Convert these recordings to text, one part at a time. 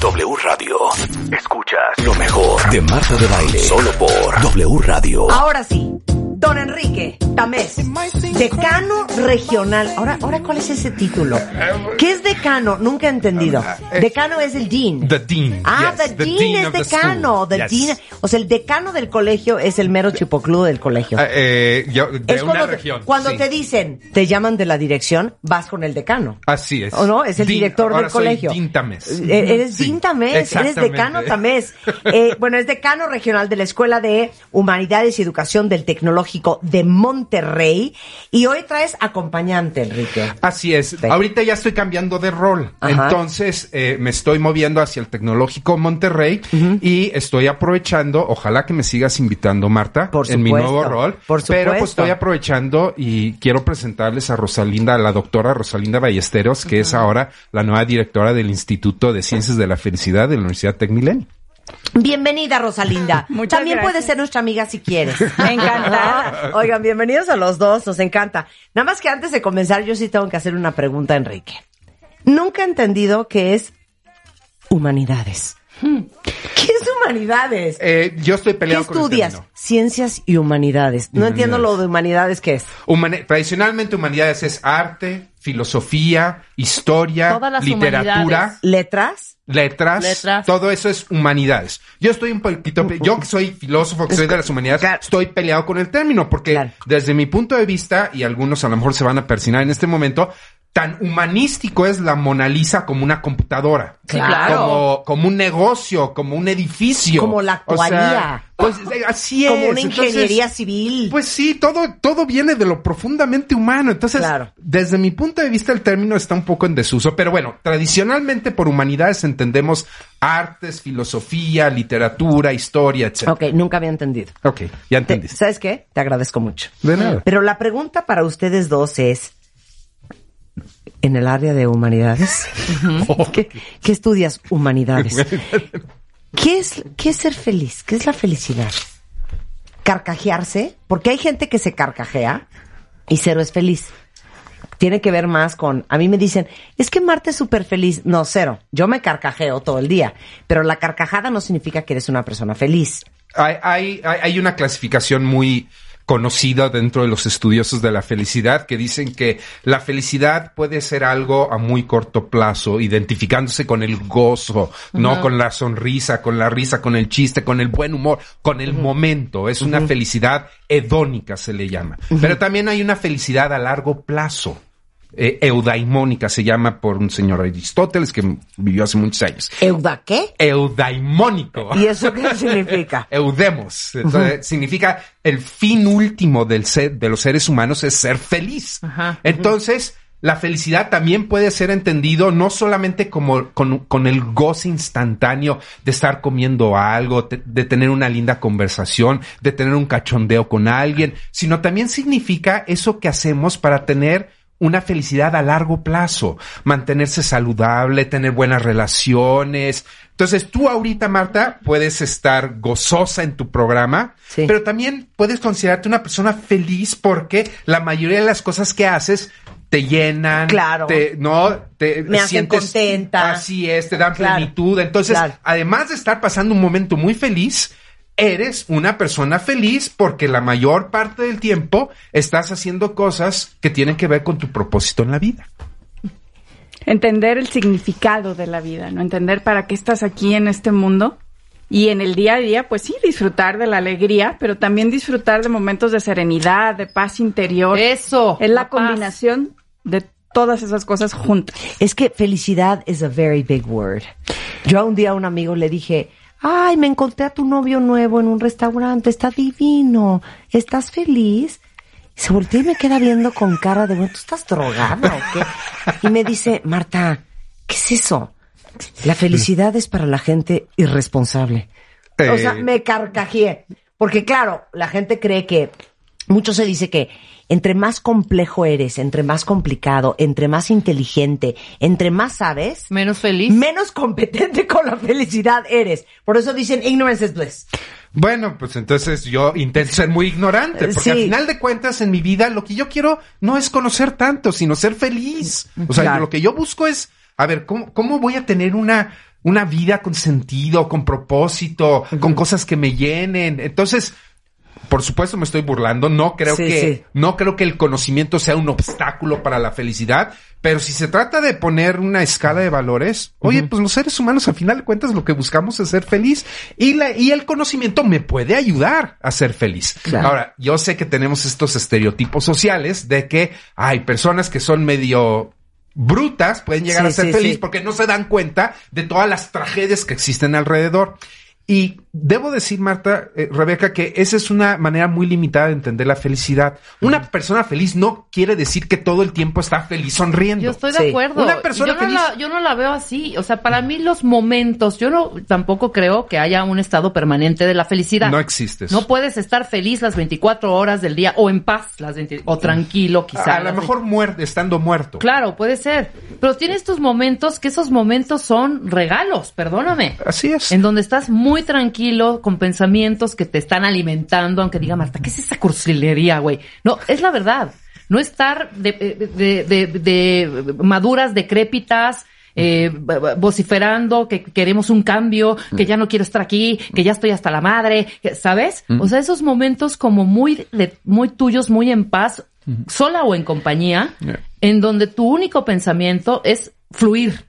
W Radio. Escuchas lo mejor de Marta de Baile. Solo por W Radio. Ahora sí, don Enrique Tamés, decano regional. Ahora, ahora ¿cuál es ese título? ¿Qué es decano? Nunca he entendido. Decano es el dean. The dean. Ah, yes, the, dean es the decano. The Yes. dean. O sea, el decano del colegio es el mero chipocludo del colegio. Ah, eh, yo- de es una cuando, región. cuando sí. te dicen, te llaman de la dirección, vas con el decano. Así es. ¿O no? Es el Dean. director Ahora del soy colegio. Dean Tamés. Eh, Eres Sí, Dean Tamés, eres decano Tamés. Eh, bueno, es decano regional de la Escuela de Humanidades y Educación del Tecnológico de Monterrey. Y hoy traes acompañante, Enrique. Así es. Sí. Ahorita ya estoy cambiando de rol. Ajá. Entonces eh, me estoy moviendo hacia el Tecnológico Monterrey y estoy aprovechando, ojalá que me sigas invitando, Marta, Por en mi nuevo rol. por Pero pues estoy aprovechando y quiero presentarles a Rosalinda, a la doctora Rosalinda Ballesteros, que es ahora la nueva directora del Instituto de Ciencias de la Felicidad de la Universidad Tecmilenio. Bienvenida, Rosalinda. Muchas También gracias. puedes ser nuestra amiga si quieres. Me encanta. Oigan, bienvenidos a los dos, nos encanta. Nada más que antes de comenzar, yo sí tengo que hacer una pregunta Enrique. Nunca he entendido qué es humanidades. ¿Qué es humanidades? Eh, yo estoy ¿Qué peleado con el estudias? Ciencias y humanidades. No entiendo lo de humanidades, ¿qué es? Tradicionalmente humanidades es arte, filosofía, historia, Todas las literatura. ¿Letras? letras, Letras. todo eso es humanidades. Yo estoy un poquito, yo que soy filósofo, que soy de las humanidades, estoy peleado con el término, porque Claro. desde mi punto de vista, y algunos a lo mejor se van a persinar en este momento, tan humanístico es la Mona Lisa como una computadora. Claro. Como, como un negocio, como un edificio. Como la O sea, actuaría. pues así es. Como una Entonces, ingeniería civil. pues sí, todo, todo viene de lo profundamente humano. Entonces, Claro. desde mi punto de vista, el término está un poco en desuso. Pero bueno, tradicionalmente por humanidades entendemos artes, filosofía, literatura, historia, etc. ok, nunca había entendido. Ok, ya Te- entendiste. ¿Sabes qué? Te agradezco mucho. De nada. Pero la pregunta para ustedes dos es, en el área de humanidades, ¿qué, qué estudias humanidades? ¿Qué es, ¿Qué es ser feliz? ¿Qué es la felicidad? ¿Carcajearse? Porque hay gente que se carcajea y cero es feliz. Tiene que ver más con, a mí me dicen, es que Marta es súper feliz. No, cero. Yo me carcajeo todo el día. Pero la carcajada no significa que eres una persona feliz. Hay, hay, hay hay una clasificación muy conocida dentro de los estudiosos de la felicidad que dicen que la felicidad puede ser algo a muy corto plazo, identificándose con el gozo, no con la sonrisa, con la risa, con el chiste, con el buen humor, con el momento. Es una felicidad hedónica, se le llama. Pero también hay una felicidad a largo plazo. Eh, eudaimónica se llama por un señor Aristóteles que vivió hace muchos años. ¿Euda qué? Eudaimónico. ¿Y eso qué significa? Eudemos. Entonces, significa el fin último del ser, de los seres humanos es ser feliz. Entonces, la felicidad también puede ser entendido no solamente como con, con el goce instantáneo de estar comiendo algo, te- de tener una linda conversación, de tener un cachondeo con alguien, sino también significa eso que hacemos para tener una felicidad a largo plazo, mantenerse saludable, tener buenas relaciones. Entonces, tú ahorita, Marta, puedes estar gozosa en tu programa, Sí. pero también puedes considerarte una persona feliz porque la mayoría de las cosas que haces te llenan, Claro. te, no, te Me hacen contenta. Así es, te dan Claro. plenitud. Entonces, Claro. además de estar pasando un momento muy feliz, eres una persona feliz porque la mayor parte del tiempo estás haciendo cosas que tienen que ver con tu propósito en la vida. Entender el significado de la vida, ¿no? Entender para qué estás aquí en este mundo. Y en el día a día, pues sí, disfrutar de la alegría, pero también disfrutar de momentos de serenidad, de paz interior. Eso. Es la la paz. combinación de todas esas cosas juntas. Es que felicidad is a very big word. Yo a un día a un amigo le dije, ay, me encontré a tu novio nuevo en un restaurante, está divino, ¿estás feliz? Y se voltea y me queda viendo con cara de, bueno, ¿tú estás drogada o qué? Y me dice, Marta, ¿qué es eso? La felicidad es para la gente irresponsable. O sea, Eh. me carcajeé. Porque claro, la gente cree que, mucho se dice que entre más complejo eres, entre más complicado, entre más inteligente, entre más sabes, Menos feliz. menos competente con la felicidad eres. Por eso dicen ignorance is bliss. Bueno, pues entonces yo intento ser muy ignorante, porque Sí. al final de cuentas en mi vida lo que yo quiero no es conocer tanto, sino ser feliz. O sea, Claro. lo que yo busco es, a ver, ¿cómo, cómo voy a tener una, una vida con sentido, con propósito, con cosas que me llenen? Entonces, por supuesto me estoy burlando, no creo Sí, que, sí. no creo que el conocimiento sea un obstáculo para la felicidad, pero si se trata de poner una escala de valores, oye, pues los seres humanos al final de cuentas lo que buscamos es ser feliz y la, y el conocimiento me puede ayudar a ser feliz. Claro. Ahora, yo sé que tenemos estos estereotipos sociales de que hay personas que son medio brutas, pueden llegar Sí, a ser feliz porque no se dan cuenta de todas las tragedias que existen alrededor. Y debo decir, Marta, eh, Rebeca, que esa es una manera muy limitada de entender la felicidad. Una persona feliz no quiere decir que todo el tiempo está feliz sonriendo. Yo estoy de Sí. acuerdo. Una persona yo, no feliz- la, yo no la veo así. O sea, para mí los momentos, yo no tampoco creo que haya un estado permanente de la felicidad. No existe eso. No puedes estar feliz las 24 horas del día o en paz las 20 o tranquilo quizá. a lo mejor muerte, estando muerto. Claro, puede ser. Pero tienes tus momentos que esos momentos son regalos, perdóname. Así es. En donde estás muy tranquilo, con pensamientos que te están alimentando, aunque diga Marta, ¿qué es esa cursilería, güey? No, es la verdad. No estar de, de, de, maduras decrépitas, eh, vociferando que queremos un cambio, que ya no quiero estar aquí, que ya estoy hasta la madre, ¿sabes? O sea, esos momentos como muy, de- muy tuyos, muy en paz, sola o en compañía, en donde tu único pensamiento es fluir,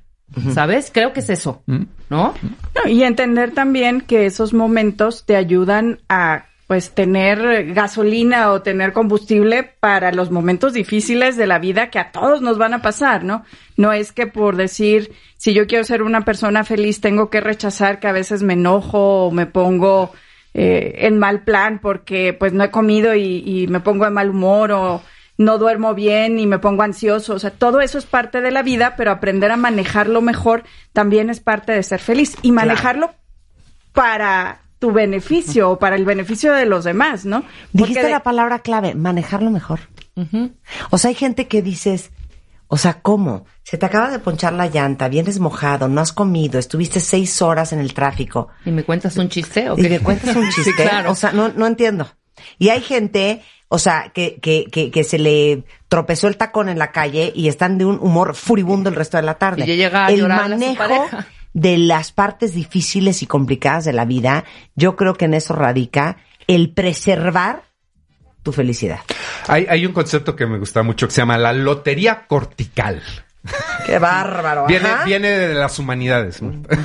¿sabes? Creo que es eso, ¿no? No, y entender también que esos momentos te ayudan a pues tener gasolina o tener combustible para los momentos difíciles de la vida que a todos nos van a pasar, ¿no? No es que por decir, si yo quiero ser una persona feliz, tengo que rechazar que a veces me enojo o me pongo eh, en mal plan porque pues no he comido y, y me pongo de mal humor o no duermo bien y me pongo ansioso. O sea, todo eso es parte de la vida, pero aprender a manejarlo mejor también es parte de ser feliz. Y manejarlo para tu beneficio o para el beneficio de los demás, ¿no? Dijiste Porque de- la palabra clave, manejarlo mejor. O sea, hay gente que dices, o sea, ¿cómo? Se te acaba de ponchar la llanta, vienes mojado, no has comido, estuviste seis horas en el tráfico ¿Y me cuentas un chiste o y me cuentas un chiste. Sí, claro. O sea, no, no entiendo. Y hay gente, o sea, que, que, que, que se le tropezó el tacón en la calle y están de un humor furibundo el resto de la tarde. Y ya llega a el llorarle a su manejo de las partes difíciles y complicadas de la vida, yo creo que en eso radica el preservar tu felicidad. Hay, hay un concepto que me gusta mucho que se llama la lotería cortical. Qué bárbaro. Viene, ajá. viene de las humanidades.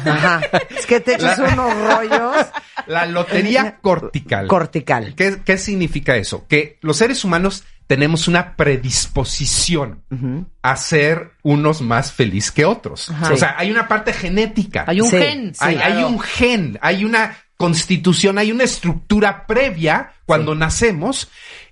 Ajá. Es que te echas unos rollos. La lotería cortical. Cortical. ¿Qué, qué significa eso? Que los seres humanos tenemos una predisposición a ser unos más felices que otros. Ajá. O sea, hay una parte genética. Hay un Sí, gen. hay, sí, hay claro. un gen, hay una constitución, hay una estructura previa cuando nacemos.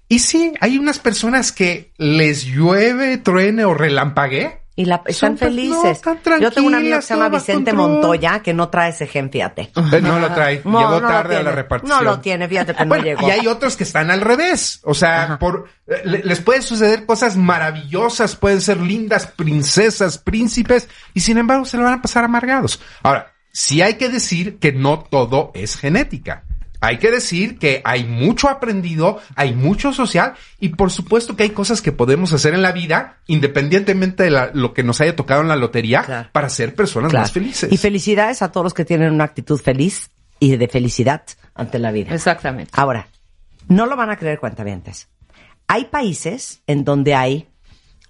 Y sí, hay unas personas que les llueve, truene o relampague. Y la, están Son, no, felices. están Yo tengo un amigo que se llama Vicente control. Montoya que no trae ese gen, fíjate. Eh, No lo trae. No, llegó no tarde a la repartición. No lo tiene, fíjate que no llegó. Y hay otros que están al revés. O sea, por eh, le- les puede suceder cosas maravillosas, pueden ser lindas princesas, príncipes, y sin embargo se lo van a pasar amargados. Ahora, sí hay que decir que no todo es genética. Hay que decir que hay mucho aprendido, hay mucho social y por supuesto que hay cosas que podemos hacer en la vida, independientemente de la- lo que nos haya tocado en la lotería, Claro. para ser personas Claro. más felices. Y felicidades a todos los que tienen una actitud feliz y de felicidad ante la vida. Exactamente. Ahora, no lo van a creer cuentavientes. Hay países en donde hay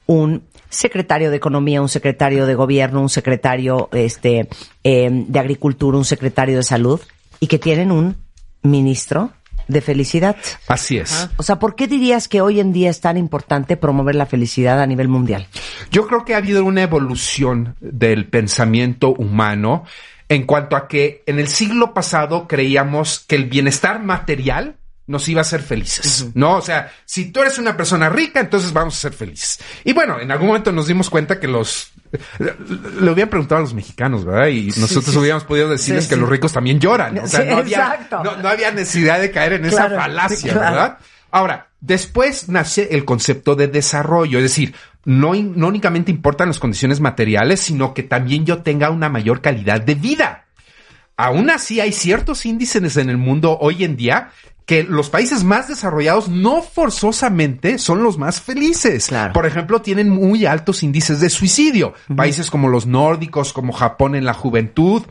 un secretario de economía, un secretario de gobierno, un secretario este eh, de agricultura, un secretario de salud y que tienen un ministro de felicidad. Así es. O sea, ¿por qué dirías que hoy en día es tan importante promover la felicidad a nivel mundial? Yo creo que ha habido una evolución del pensamiento humano en cuanto a que en el siglo pasado creíamos que el bienestar material nos iba a hacer felices, ¿no? O sea, si tú eres una persona rica, entonces vamos a ser felices. Y bueno, en algún momento nos dimos cuenta que los le hubieran preguntado a los mexicanos, ¿verdad? Y nosotros hubiéramos podido decirles que los ricos también lloran. O sea, no, había, no, había necesidad de caer en esa falacia, ¿verdad? Ahora, después nace el concepto de desarrollo, es decir, no, no únicamente importan las condiciones materiales, sino que también yo tenga una mayor calidad de vida. Aún así, hay ciertos índices en el mundo hoy en día que los países más desarrollados no forzosamente son los más felices. Por ejemplo, tienen muy altos índices de suicidio. Países como los nórdicos, como Japón en la juventud.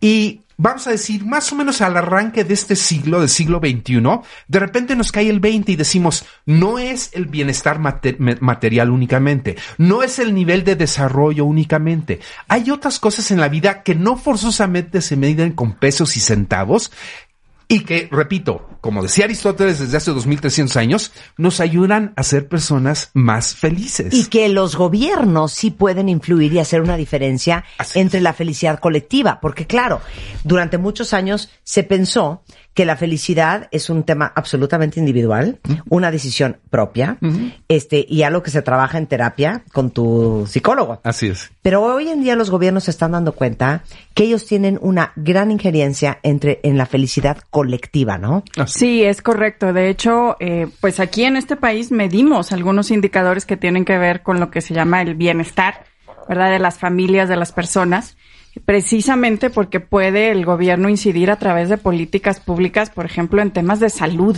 Y vamos a decir, más o menos al arranque de este siglo, del siglo XXI, de repente nos cae el 20 y decimos, no es el bienestar material únicamente, no es el nivel de desarrollo únicamente. Hay otras cosas en la vida que no forzosamente se miden con pesos y centavos, y que, repito, como decía Aristóteles desde hace 2300 años, nos ayudan a ser personas más felices. Y que los gobiernos sí pueden influir y hacer una diferencia entre la felicidad colectiva, porque claro, durante muchos años se pensó que la felicidad es un tema absolutamente individual, una decisión propia, este, y algo que se trabaja en terapia con tu psicólogo. Así es. Pero hoy en día los gobiernos se están dando cuenta que ellos tienen una gran injerencia entre, en la felicidad colectiva, ¿no? Sí, es correcto. De hecho, eh, pues aquí en este país medimos algunos indicadores que tienen que ver con lo que se llama el bienestar, ¿verdad? De las familias, de las personas precisamente porque puede el gobierno incidir a través de políticas públicas, por ejemplo, en temas de salud.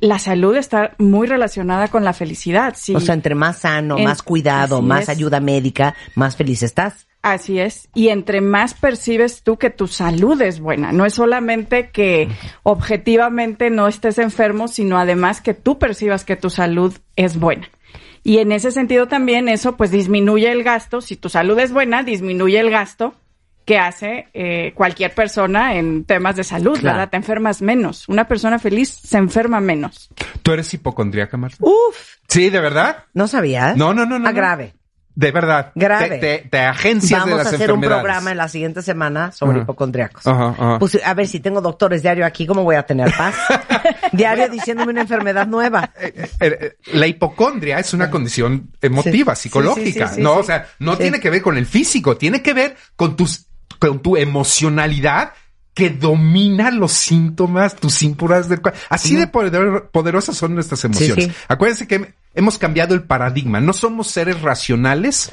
La salud está muy relacionada con la felicidad. O sea, entre más sano, más cuidado, más ayuda médica, más feliz estás. Así es. Y entre más percibes tú que tu salud es buena, no es solamente que objetivamente no estés enfermo, sino además que tú percibas que tu salud es buena. Y en ese sentido también eso pues disminuye el gasto. Si tu salud es buena, disminuye el gasto que hace eh, cualquier persona en temas de salud, ¿verdad? Te enfermas menos. Una persona feliz se enferma menos. ¿Tú eres hipocondríaca, Marta? Uf. Sí, ¿de verdad? ¿No sabías? No, no, no, no. Ah, grave. De verdad. Grave. Te, te, agencias Vamos de las a hacer un programa en la siguiente semana sobre hipocondriacos. Pues, a ver, si tengo doctores diario aquí, ¿cómo voy a tener paz? diario diciéndome una enfermedad nueva. Eh, eh, la hipocondria es una condición emotiva, psicológica. no, o sea, no tiene que ver con el físico, tiene que ver con tus con tu emocionalidad que domina los síntomas, tus síntomas del cuerpo. Así de poderosas son nuestras emociones. Acuérdense que hemos cambiado el paradigma. No somos seres racionales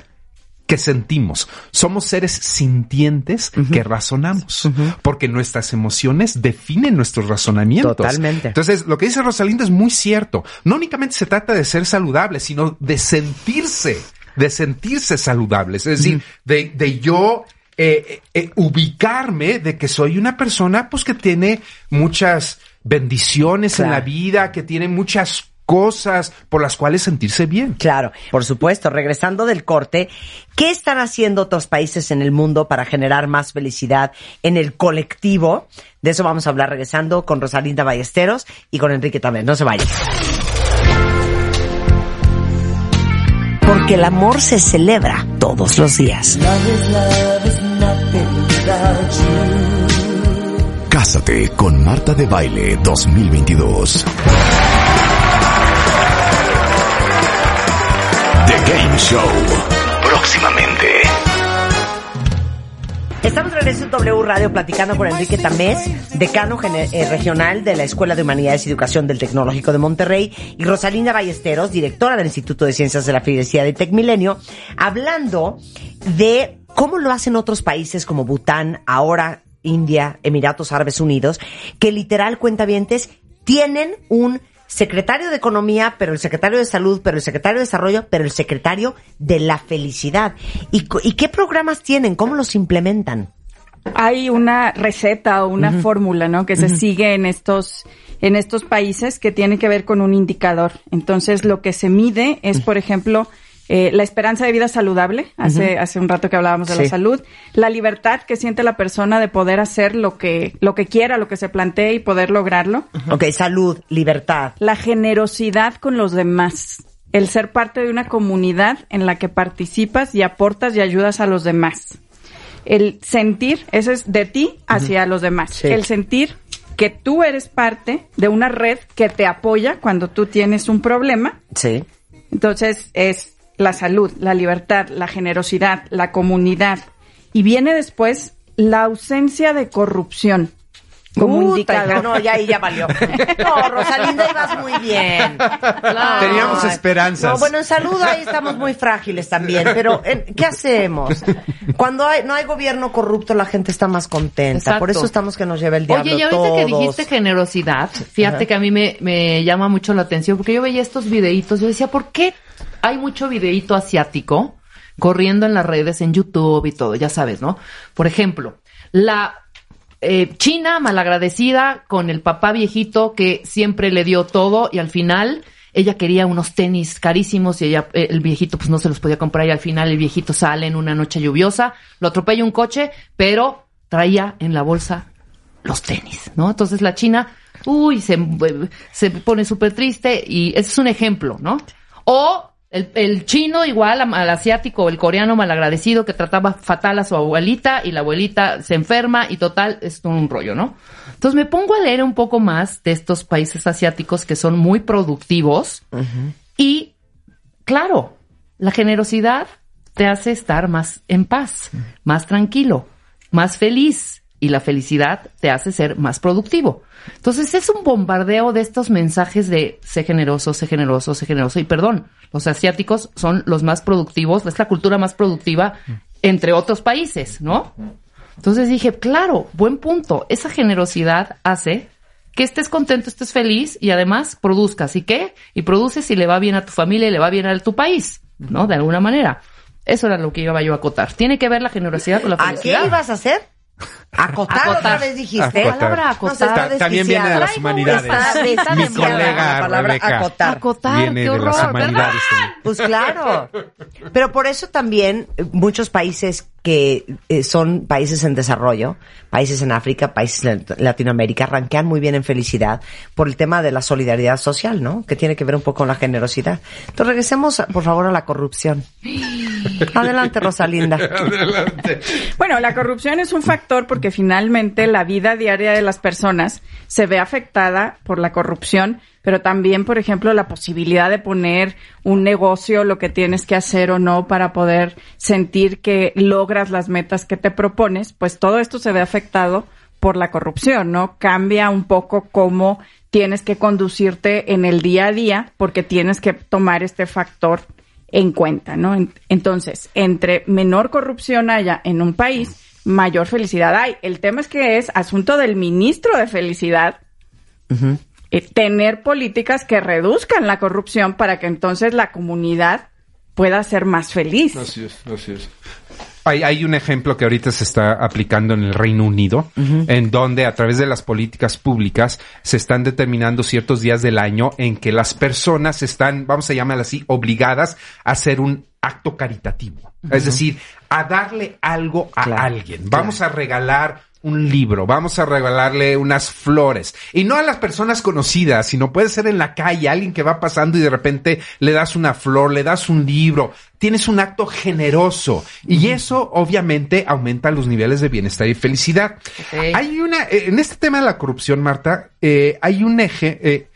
que sentimos. Somos seres sintientes que razonamos. Porque nuestras emociones definen nuestros razonamientos. Totalmente. Entonces, lo que dice Rosalindo es muy cierto. No únicamente se trata de ser saludable, sino de sentirse, de sentirse saludables. Es decir, de, de yo eh, eh, ubicarme de que soy una persona pues que tiene muchas bendiciones en la vida, que tiene muchas cosas por las cuales sentirse bien. Claro, por supuesto. Regresando del corte, ¿qué están haciendo otros países en el mundo para generar más felicidad en el colectivo? De eso vamos a hablar regresando con Rosalinda Ballesteros y con Enrique también. No se vayan. Porque el amor se celebra todos los días. Cásate con Marta de Baile 2022. The Game Show. Próximamente. Estamos de regreso en W Radio platicando con Enrique Tamés, decano eh, regional de la Escuela de Humanidades y Educación del Tecnológico de Monterrey, y Rosalinda Ballesteros, directora del Instituto de Ciencias de la Felicidad de Tecmilenio, hablando de cómo lo hacen otros países como Bután, ahora India, Emiratos Árabes Unidos, que literal cuentavientes tienen un secretario de Economía, pero el secretario de Salud, pero el secretario de Desarrollo, pero el secretario de la Felicidad. ¿Y, qué programas tienen? ¿Cómo los implementan? Hay una receta o una fórmula, ¿no? Que se sigue en estos en estos países que tiene que ver con un indicador. Entonces, lo que se mide es, por ejemplo, eh, la esperanza de vida saludable, hace, hace un rato que hablábamos de la salud, la libertad que siente la persona de poder hacer lo que, lo que quiera, lo que se plantee y poder lograrlo. Ok, salud, libertad. La generosidad con los demás, el ser parte de una comunidad en la que participas y aportas y ayudas a los demás. El sentir, ese es de ti hacia los demás. El sentir que tú eres parte de una red que te apoya cuando tú tienes un problema. Sí. Entonces es la salud, la libertad, la generosidad, la comunidad. Y viene después la ausencia de corrupción como indicador. no, ya ahí ya valió. No, Rosalinda, ibas muy bien. Teníamos esperanzas. No, bueno, en salud ahí estamos muy frágiles también, pero eh, ¿qué hacemos? Cuando hay, no hay gobierno corrupto, la gente está más contenta. Exacto. Por eso estamos que nos lleva el diablo Oye, y ahorita que dijiste generosidad, fíjate que a mí me, me llama mucho la atención, porque yo veía estos videitos, yo decía, ¿por qué hay mucho videíto asiático corriendo en las redes, en YouTube y todo? Ya sabes, ¿no? Por ejemplo, la eh, China malagradecida con el papá viejito que siempre le dio todo y al final ella quería unos tenis carísimos y ella, eh, el viejito pues no se los podía comprar y al final el viejito sale en una noche lluviosa, lo atropella un coche, pero traía en la bolsa los tenis, ¿no? Entonces la China, uy, se, se pone súper triste y ese es un ejemplo, ¿no? O el, el chino igual al asiático o el coreano malagradecido que trataba fatal a su abuelita y la abuelita se enferma y total es un rollo, ¿no? Entonces me pongo a leer un poco más de estos países asiáticos que son muy productivos y claro, la generosidad te hace estar más en paz, más tranquilo, más feliz y la felicidad te hace ser más productivo. Entonces es un bombardeo de estos mensajes de sé generoso, sé generoso, sé generoso y perdón, los asiáticos son los más productivos, es la cultura más productiva entre otros países, ¿no? Entonces dije, claro, buen punto, esa generosidad hace que estés contento, estés feliz y además produzcas. ¿Y qué? Y produces y le va bien a tu familia y le va bien a tu país, ¿no? De alguna manera. Eso era lo que iba yo a acotar. Tiene que ver la generosidad con la ¿A felicidad. qué ibas a hacer? Acotar, Acotar. otra vez dijiste. Acotar. Palabra acotar. también viene de las humanidades. Está- está Mi colega la palabra Rebeca. acotar. Acotar, Viene qué de las horror, también. Pues claro. Pero por eso también eh, muchos países que eh, son países en desarrollo, países en África, países en Latinoamérica, ranquean muy bien en felicidad por el tema de la solidaridad social, ¿no? Que tiene que ver un poco con la generosidad. Entonces regresemos, por favor, a la corrupción. Adelante, Rosalinda. Adelante. Bueno, la corrupción es un factor porque finalmente la vida diaria de las personas se ve afectada por la corrupción, pero también, por ejemplo, la posibilidad de poner un negocio, lo que tienes que hacer o no para poder sentir que logras las metas que te propones, pues todo esto se ve afectado por la corrupción, ¿no? Cambia un poco cómo tienes que conducirte en el día a día porque tienes que tomar este factor en cuenta, ¿no? En- Entonces, entre menor corrupción haya en un país, mayor felicidad hay. El tema es que es asunto del ministro de felicidad eh, tener políticas que reduzcan la corrupción para que entonces la comunidad pueda ser más feliz. Así es, así es. Hay, hay un ejemplo que ahorita se está aplicando en el Reino Unido, en donde a través de las políticas públicas se están determinando ciertos días del año en que las personas están, vamos a llamarlo así, obligadas a hacer un acto caritativo. Es decir, a darle algo a Claro, alguien. Vamos a regalar un libro, vamos a regalarle unas flores. Y no a las personas conocidas, sino puede ser en la calle, alguien que va pasando y de repente le das una flor, le das un libro. Tienes un acto generoso. Y eso obviamente aumenta los niveles de bienestar y felicidad. Hay una, eh, en este tema de la corrupción, Marta, eh, hay un eje, eh,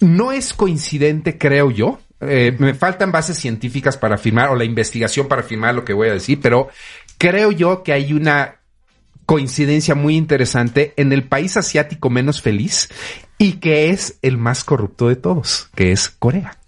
no es coincidente, creo yo. Eh, me faltan bases científicas para afirmar, o la investigación para afirmar lo que voy a decir, pero creo yo que hay una coincidencia muy interesante en el país asiático menos feliz y que es el más corrupto de todos, que es Corea.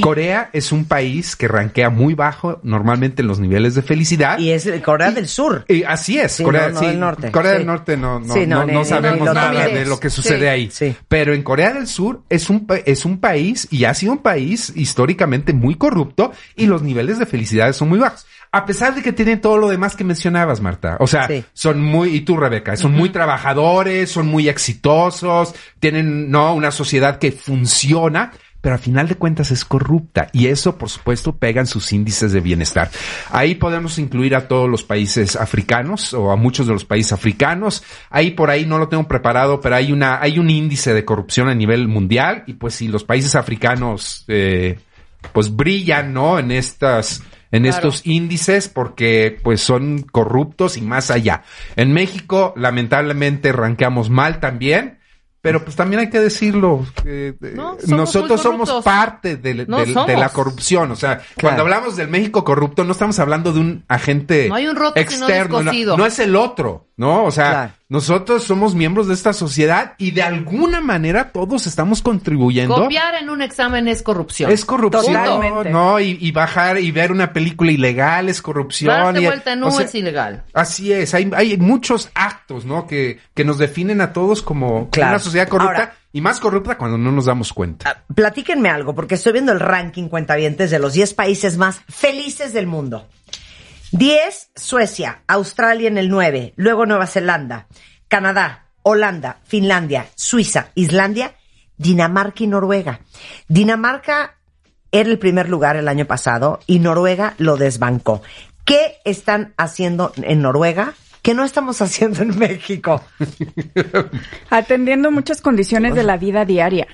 Corea es un país que rankea muy bajo normalmente en los niveles de felicidad. Y es Corea del Sur. Y así es, Sí, Corea, no, no sí, del norte. Corea Sí. del Norte no, no, Sí, no, no, ni- no ni- sabemos ni nada de lo que sucede Sí. ahí. Sí. Pero en Corea del Sur es un, es un país y ha sido un país históricamente muy corrupto y los niveles de felicidad son muy bajos. A pesar de que tienen todo lo demás que mencionabas, Marta. O sea, Sí. son muy, y tú, Rebeca, son muy trabajadores, son muy exitosos, tienen, no, una sociedad que funciona, pero al final de cuentas es corrupta y eso, por supuesto, pega en sus índices de bienestar. Ahí podemos incluir a todos los países africanos o a muchos de los países africanos. Ahí por ahí no lo tengo preparado, pero hay una, hay un índice de corrupción a nivel mundial y pues si los países africanos, eh, pues brillan, ¿no? En estas, en Claro. estos índices porque pues son corruptos y más allá. En México, lamentablemente, ranqueamos mal también. pero pues también hay que decirlo. eh, No, somos nosotros somos parte No de somos. la corrupción. O sea, cuando hablamos del México corrupto, no estamos hablando de un agente No hay un roto sino externo. No, es el otro, ¿no? O sea, Claro. Nosotros somos miembros de esta sociedad y de alguna manera todos estamos contribuyendo. Copiar en un examen es corrupción. Es corrupción, Totalmente. ¿no? Y, y bajar y ver una película ilegal es corrupción. Darte y- vuelta en o U sea, es ilegal. Así es, hay, hay muchos actos, ¿no? Que, que nos definen a todos como, Claro. una sociedad corrupta Ahora- y más corrupta cuando no nos damos cuenta. Ah, Platíquenme algo, porque estoy viendo el ranking cuentavientes de los 10 países más felices del mundo. 10, Suecia, Australia en el 9, luego Nueva Zelanda, Canadá, Holanda, Finlandia, Suiza, Islandia, Dinamarca y Noruega. Dinamarca era el primer lugar el año pasado y Noruega lo desbancó. ¿Qué están haciendo en Noruega que no estamos haciendo en México? Atendiendo muchas condiciones de la vida diaria.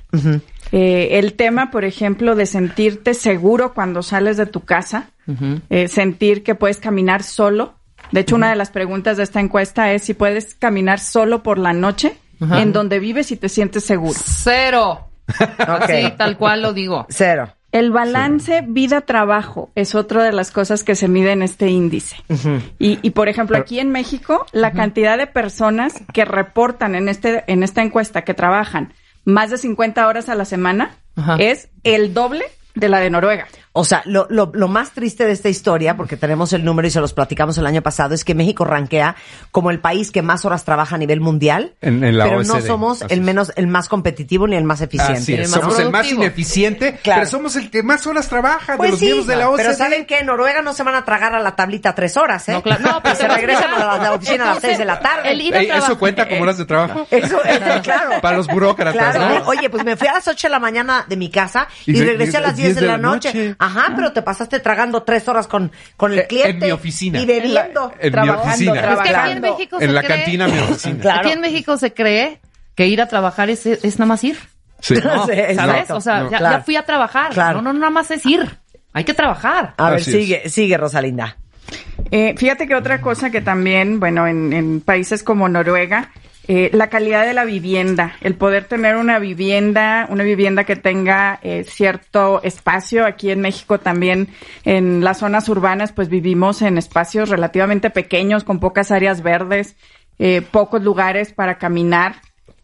Eh, el tema, por ejemplo, de sentirte seguro cuando sales de tu casa, eh, sentir que puedes caminar solo. De hecho, una de las preguntas de esta encuesta es si puedes caminar solo por la noche en donde vives y te sientes seguro. Cero. Así, tal cual lo digo. Cero. El balance vida-trabajo es otra de las cosas que se mide en este índice. y, y, por ejemplo, aquí en México, la cantidad de personas que reportan en, este, en esta encuesta que trabajan más de 50 horas a la semana Ajá. es el doble de la de Noruega. O sea, lo, lo, lo más triste de esta historia, porque tenemos el número y se los platicamos el año pasado, es que México rankea como el país que más horas trabaja a nivel mundial, En- en la pero no somos el menos, el más competitivo ni el más eficiente. Así es, el más somos el más ineficiente, Claro. pero somos el que más horas trabaja de Pues los sí, miembros de la OCDE. pero ¿saben qué? En Noruega no se van a tragar a la tablita tres horas, ¿eh? No, claro. No, pero se regresan a la, la oficina a las seis de la tarde. el ir a Ey, ¿Eso cuenta como horas de trabajo? Eso, eso, claro. Para los burócratas, Claro. ¿no? Oye, pues me fui a las 8 de la mañana de mi casa y, Y re- regresé a las 10 de la noche. Ajá, pero te pasaste tragando tres horas con, con el Eh, en cliente. mi oficina. Y bebiendo. En mi Trabajando, oficina. Es que aquí en. México se En la cree- cantina de mi oficina. Claro. Aquí en México se cree que ir a trabajar es, es nada más ir. Sí. No, Sí, ¿Sabes? O sea, No. ya, Claro. ya fui a trabajar. Claro. No, no, nada más es ir. Hay que trabajar. A ver, Así es. sigue, sigue, Rosalinda. Eh, fíjate que otra cosa que también, bueno, en, en países como Noruega, eh, la calidad de la vivienda, el poder tener una vivienda, una vivienda que tenga eh, cierto espacio. Aquí en México también, en las zonas urbanas, pues vivimos en espacios relativamente pequeños, con pocas áreas verdes, eh, pocos lugares para caminar.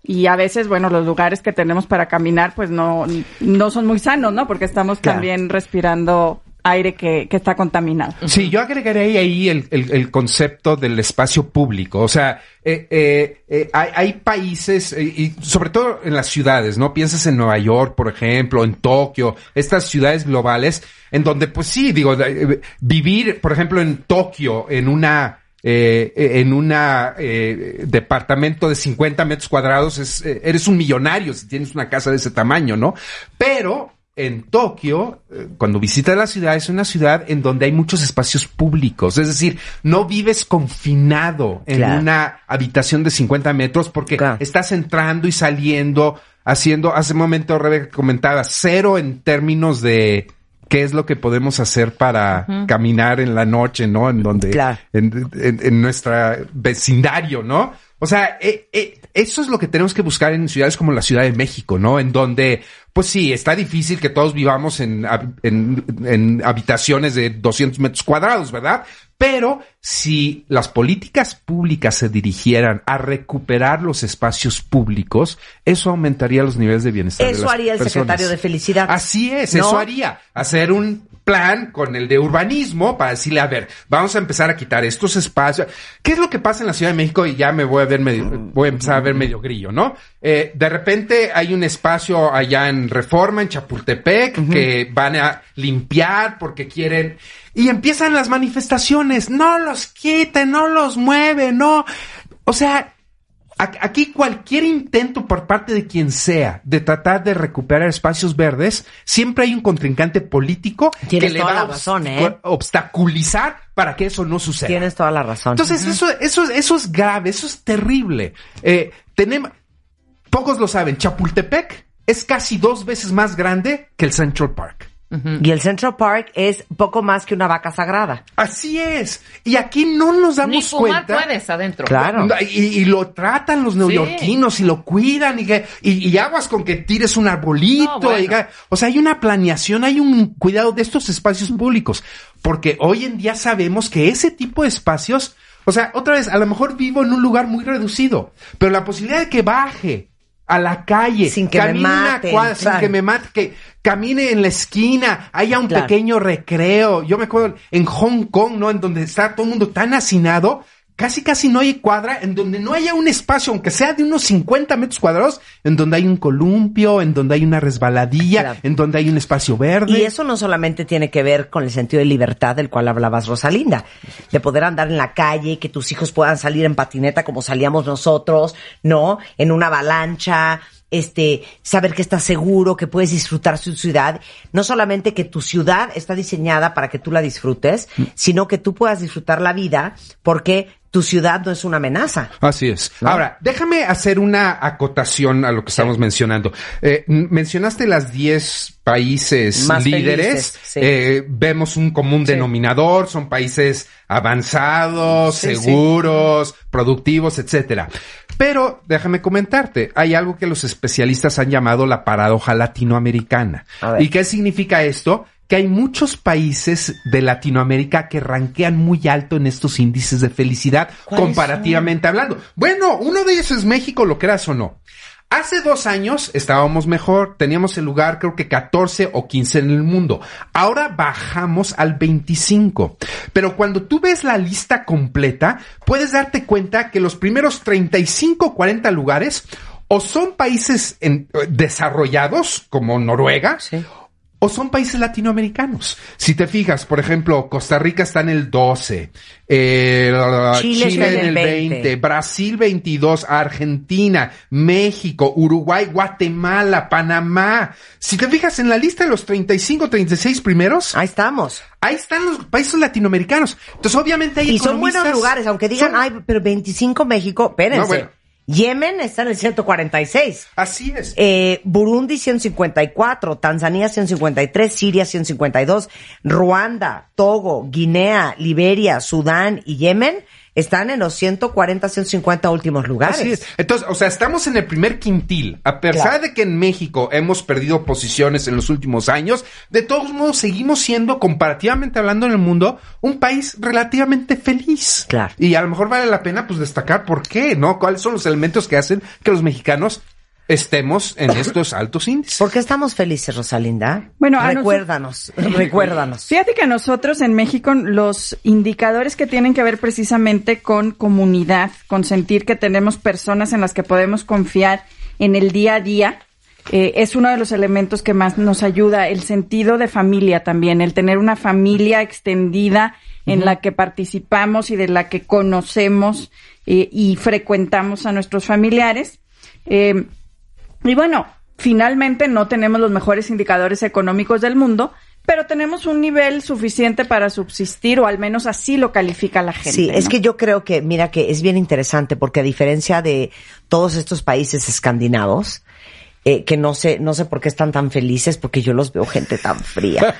Y a veces, bueno, los lugares que tenemos para caminar, pues no, no son muy sanos, ¿no? Porque estamos Claro. también respirando aire que, que está contaminado. Sí, yo agregaría ahí el, el- el concepto del espacio público. O sea, eh, eh, eh, hay, hay países, eh, y sobre todo en las ciudades, ¿no? Piensas en Nueva York, por ejemplo, en Tokio, estas ciudades globales, en donde, pues sí, digo, eh, vivir, por ejemplo, en Tokio, en una... eh, en una eh, departamento de 50 metros cuadrados es, eh, eres un millonario si tienes una casa de ese tamaño, ¿no? Pero en Tokio, eh, cuando visitas la ciudad, es una ciudad en donde hay muchos espacios públicos. Es decir, no vives confinado en Claro. una habitación de 50 metros porque Claro. estás entrando y saliendo, haciendo, hace un momento Rebeca comentaba, cero en términos de qué es lo que podemos hacer para caminar en la noche, ¿no? En donde, Claro. en, en, en nuestra vecindario, ¿no? O sea, eh, eh, eso es lo que tenemos que buscar en ciudades como la Ciudad de México, ¿no? En donde, pues sí, está difícil que todos vivamos en, hab- en, en habitaciones de 200 metros cuadrados, ¿verdad? Pero si las políticas públicas se dirigieran a recuperar los espacios públicos, eso aumentaría los niveles de bienestar. de Eso las haría el personas. secretario de Felicidad. Así es, ¿No? eso haría. Hacer un plan con el de urbanismo para decirle, a ver, vamos a empezar a quitar estos espacios. ¿Qué es lo que pasa en la Ciudad de México? Y ya me voy a ver medio, voy a empezar a ver medio grillo, ¿no? Eh, de repente hay un espacio allá en Reforma, en Chapultepec, que van a limpiar porque quieren, y empiezan las manifestaciones, no los quiten, no los mueven, no. O sea, Aquí cualquier intento por parte de quien sea de tratar de recuperar espacios verdes, siempre hay un contrincante político Tienes que le va la a razón, ¿eh? obstaculizar para que eso no suceda. Tienes toda la razón. Entonces, eso, eso, eso es grave, eso es terrible. Eh, tenemos, pocos lo saben, Chapultepec es casi dos veces más grande que el Central Park. Y el Central Park es poco más que una vaca sagrada. Así es. Y aquí no nos damos Ni fumar cuenta. puedes adentro. Claro. Y, y lo tratan los neoyorquinos y lo cuidan y, que- y, y aguas con que tires un arbolito. No, bueno. y que- o sea, hay una planeación, hay un cuidado de estos espacios públicos. Porque hoy en día sabemos que ese tipo de espacios, o sea, otra vez, a lo mejor vivo en un lugar muy reducido, pero la posibilidad de que baje a la calle, Sin que me camine maten, cuadra, sin que me mate, que camine en la esquina, haya un Claro. pequeño recreo. Yo me acuerdo en Hong Kong, ¿no? En donde está todo el mundo tan hacinado, casi casi no hay cuadra en donde no haya un espacio, aunque sea de unos 50 metros cuadrados, en donde hay un columpio, en donde hay una resbaladilla, Claro. en donde hay un espacio verde. Y eso no solamente tiene que ver con el sentido de libertad del cual hablabas, Rosalinda, de poder andar en la calle, que tus hijos puedan salir en patineta como salíamos nosotros, ¿no? En una avalancha, este, saber que estás seguro, que puedes disfrutar su ciudad. No solamente que tu ciudad está diseñada para que tú la disfrutes, sino que tú puedas disfrutar la vida porque tu ciudad no es una amenaza. Así es. ¿No? Ahora, déjame hacer una acotación a lo que estamos mencionando. Eh, mencionaste las 10 países Más líderes. felices, sí. Eh, vemos un común Sí. denominador. Son países avanzados, seguros, productivos, etcétera. Pero déjame comentarte, hay algo que los especialistas han llamado la paradoja latinoamericana. ¿Y qué significa esto? Que hay muchos países de Latinoamérica que ranquean muy alto en estos índices de felicidad ¿Cuáles comparativamente hablando. Bueno, uno de ellos es México, lo creas o no. Hace dos años estábamos mejor, teníamos el lugar creo que 14 o 15 en el mundo. Ahora bajamos al 25. Pero cuando tú ves la lista completa, puedes darte cuenta que los primeros 35 o 40 lugares o son países en- eh, desarrollados como Noruega Sí. O son países latinoamericanos. Si te fijas, por ejemplo, Costa Rica está en el 12, eh, Chile en el 20, Brasil 22, Argentina, México, Uruguay, Guatemala, Panamá. Si te fijas en la lista de los 35, 36 primeros, Ahí estamos. ahí están los países latinoamericanos. Entonces, obviamente hay Y son buenos lugares, aunque digan, son- ay, pero 25 México, espérense. No, bueno. Yemen está en el 146. Así es. Eh, Burundi 154, Tanzania 153, Siria 152, Ruanda, Togo, Guinea, Liberia, Sudán y Yemen están en los 140, 150 últimos lugares. Así es. Entonces, o sea, estamos en el primer quintil. A pesar Claro. de que en México hemos perdido posiciones en los últimos años, de todos modos seguimos siendo, comparativamente hablando en el mundo, un país relativamente feliz. Claro. Y a lo mejor vale la pena, pues, destacar por qué, ¿no? ¿Cuáles son los elementos que hacen que los mexicanos estemos en estos altos índices? ¿Por qué estamos felices, Rosalinda? Bueno, a recuérdanos, recuérdanos. Fíjate que nosotros en México los indicadores que tienen que ver precisamente con comunidad, con sentir que tenemos personas en las que podemos confiar en el día a día, eh, es uno de los elementos que más nos ayuda. El sentido de familia también, el tener una familia extendida en la que participamos y de la que conocemos eh, y frecuentamos a nuestros familiares. Eh, y bueno, finalmente no tenemos los mejores indicadores económicos del mundo, pero tenemos un nivel suficiente para subsistir, o al menos así lo califica la gente. Sí, es que yo creo que, mira, que es bien interesante porque a diferencia de todos estos países escandinavos, eh, que no sé, no sé por qué están tan felices, porque yo los veo gente tan fría.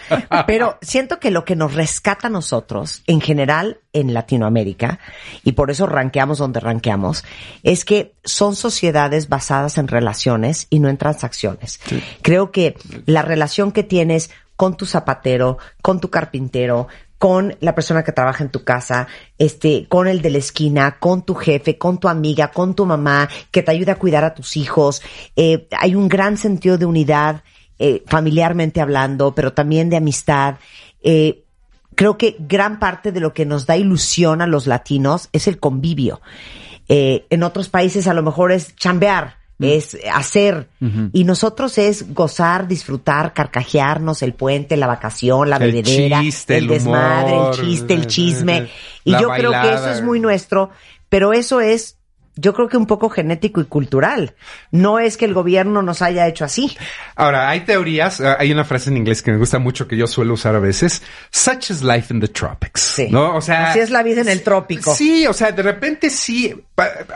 Pero siento que lo que nos rescata a nosotros, en general en Latinoamérica, y por eso ranqueamos donde ranqueamos, es que son sociedades basadas en relaciones y no en transacciones. Creo que la relación que tienes con tu zapatero, con tu carpintero, con la persona que trabaja en tu casa, este, con el de la esquina, con tu jefe, con tu amiga, con tu mamá, que te ayuda a cuidar a tus hijos. Eh, hay un gran sentido de unidad, eh, familiarmente hablando, pero también de amistad. Eh, creo que gran parte de lo que nos da ilusión a los latinos es el convivio. Eh, en otros países a lo mejor es chambear, es hacer. Y nosotros es gozar, disfrutar, carcajearnos, el puente, la vacación, la El bebedera, chiste, el desmadre, humor, el chiste, el chisme. Y la yo creo que eso es muy nuestro, pero eso es yo creo que un poco genético y cultural. No es que el gobierno nos haya hecho así. Ahora, hay teorías, ah, hay una frase en inglés que me gusta mucho que yo suelo usar a veces, such is life in the tropics. Sí. ¿No? O sea, Así es la vida en el trópico. Sí, o sea, de repente sí,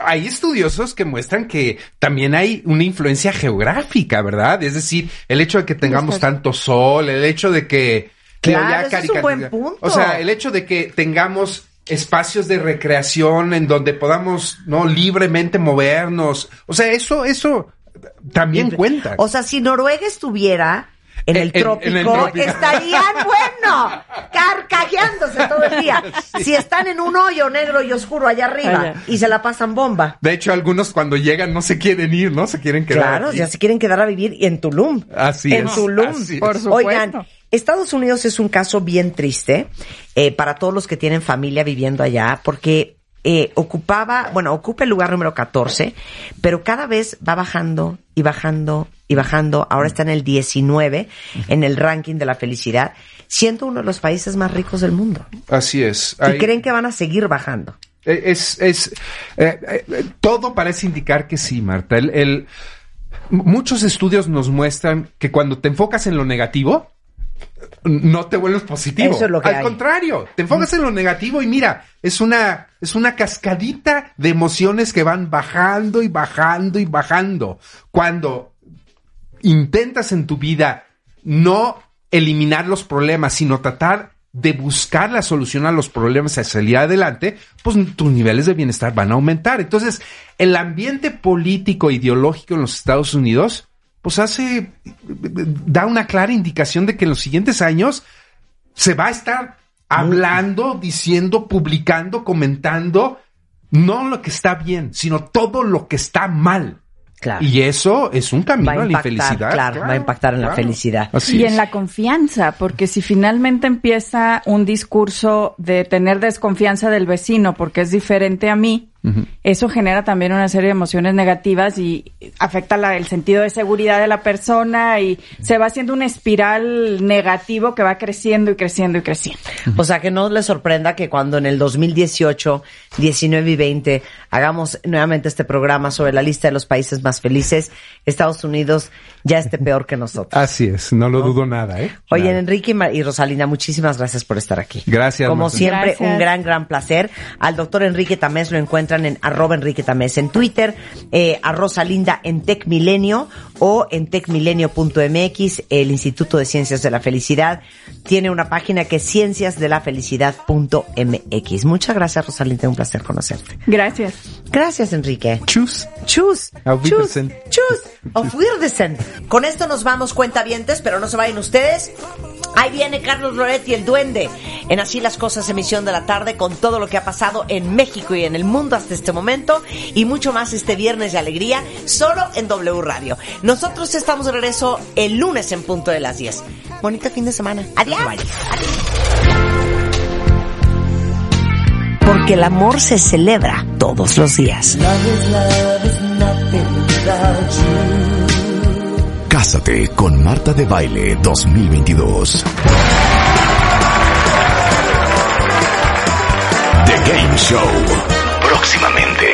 hay estudiosos que muestran que también hay una influencia geográfica, ¿verdad? Es decir, el hecho de que tengamos tanto sol, el hecho de que... Claro, es un buen punto. O sea, el hecho de que tengamos espacios de recreación en donde podamos, ¿no? Libremente movernos. O sea, eso, eso también cuenta. O sea, si Noruega estuviera en En- el en- trópico, en el trópico. estarían, bueno, carcajeándose todo el día. Si están en un hoyo negro y oscuro allá arriba Allá. y se la pasan bomba. De hecho, algunos cuando llegan no se quieren ir, ¿no? Se quieren quedar. Claro, aquí. ya se quieren quedar a vivir en Tulum. Así en es, Tulum. así. Por supuesto. Oigan, Estados Unidos es un caso bien triste eh, para todos los que tienen familia viviendo allá, porque eh, ocupaba, bueno, ocupa el lugar número 14, pero cada vez va bajando y bajando y bajando. Ahora está en el 19 en el ranking de la felicidad, siendo uno de los países más ricos del mundo. Así es. Y creen que van a seguir bajando. Eh, Es, es, eh, eh, todo parece indicar que sí, Marta. El, el- m- muchos estudios nos muestran que cuando te enfocas en lo negativo, no te vuelves positivo. Eso es lo que Al hay. contrario, te enfocas en lo negativo y mira, es una, es una cascadita de emociones que van bajando y bajando y bajando. Cuando intentas en tu vida no eliminar los problemas, sino tratar de buscar la solución a los problemas hacia salir adelante, pues tus niveles de bienestar van a aumentar. Entonces, el ambiente político ideológico en los Estados Unidos, pues hace, da una clara indicación de que en los siguientes años se va a estar hablando, diciendo, publicando, comentando, no lo que está bien, sino todo lo que está mal. Claro. Y eso es un camino a a la infelicidad. claro, va a impactar en la claro. felicidad. Así y es. en la confianza, porque si finalmente empieza un discurso de tener desconfianza del vecino porque es diferente a mí, eso genera también una serie de emociones negativas y afecta la- el sentido de seguridad de la persona y se va haciendo una espiral negativo que va creciendo y creciendo y creciendo. O sea, que no les sorprenda que cuando en el 2018, 19 y 20 hagamos nuevamente este programa sobre la lista de los países más felices, Estados Unidos ya esté peor que nosotros. Así es, no lo dudo nada, ¿eh? Oye, Nada. Enrique y, Mar- y Rosalina, muchísimas gracias por estar aquí. Gracias, Como siempre, Gracias. un gran, gran placer. Al doctor Enrique Tamés lo encuentran en arroba Enrique Tamés en Twitter, eh, a Rosalinda en Tecmilenio o en tecmilenio.mx, el Instituto de Ciencias de la Felicidad. Tiene una página que es cienciasdelafelicidad.mx. Muchas gracias, Rosalinda, un placer conocerte. Gracias. Gracias, Enrique. Chus. Chus. Auf Chus. Wiedersehen. Chus. Auf Wiedersehen. Con esto nos vamos cuentavientes, pero no se vayan ustedes. Ahí viene Carlos Loretti, el duende, en Así las Cosas, emisión de la tarde, con todo lo que ha pasado en México y en el mundo hasta este momento, y mucho más este viernes de alegría, solo en W Radio. Nosotros estamos de regreso el lunes en punto de las 10. Bonito fin de semana. Adiós. Porque el amor se celebra todos los días. Cásate con Marta de Baile 2022. The Game Show. Próximamente.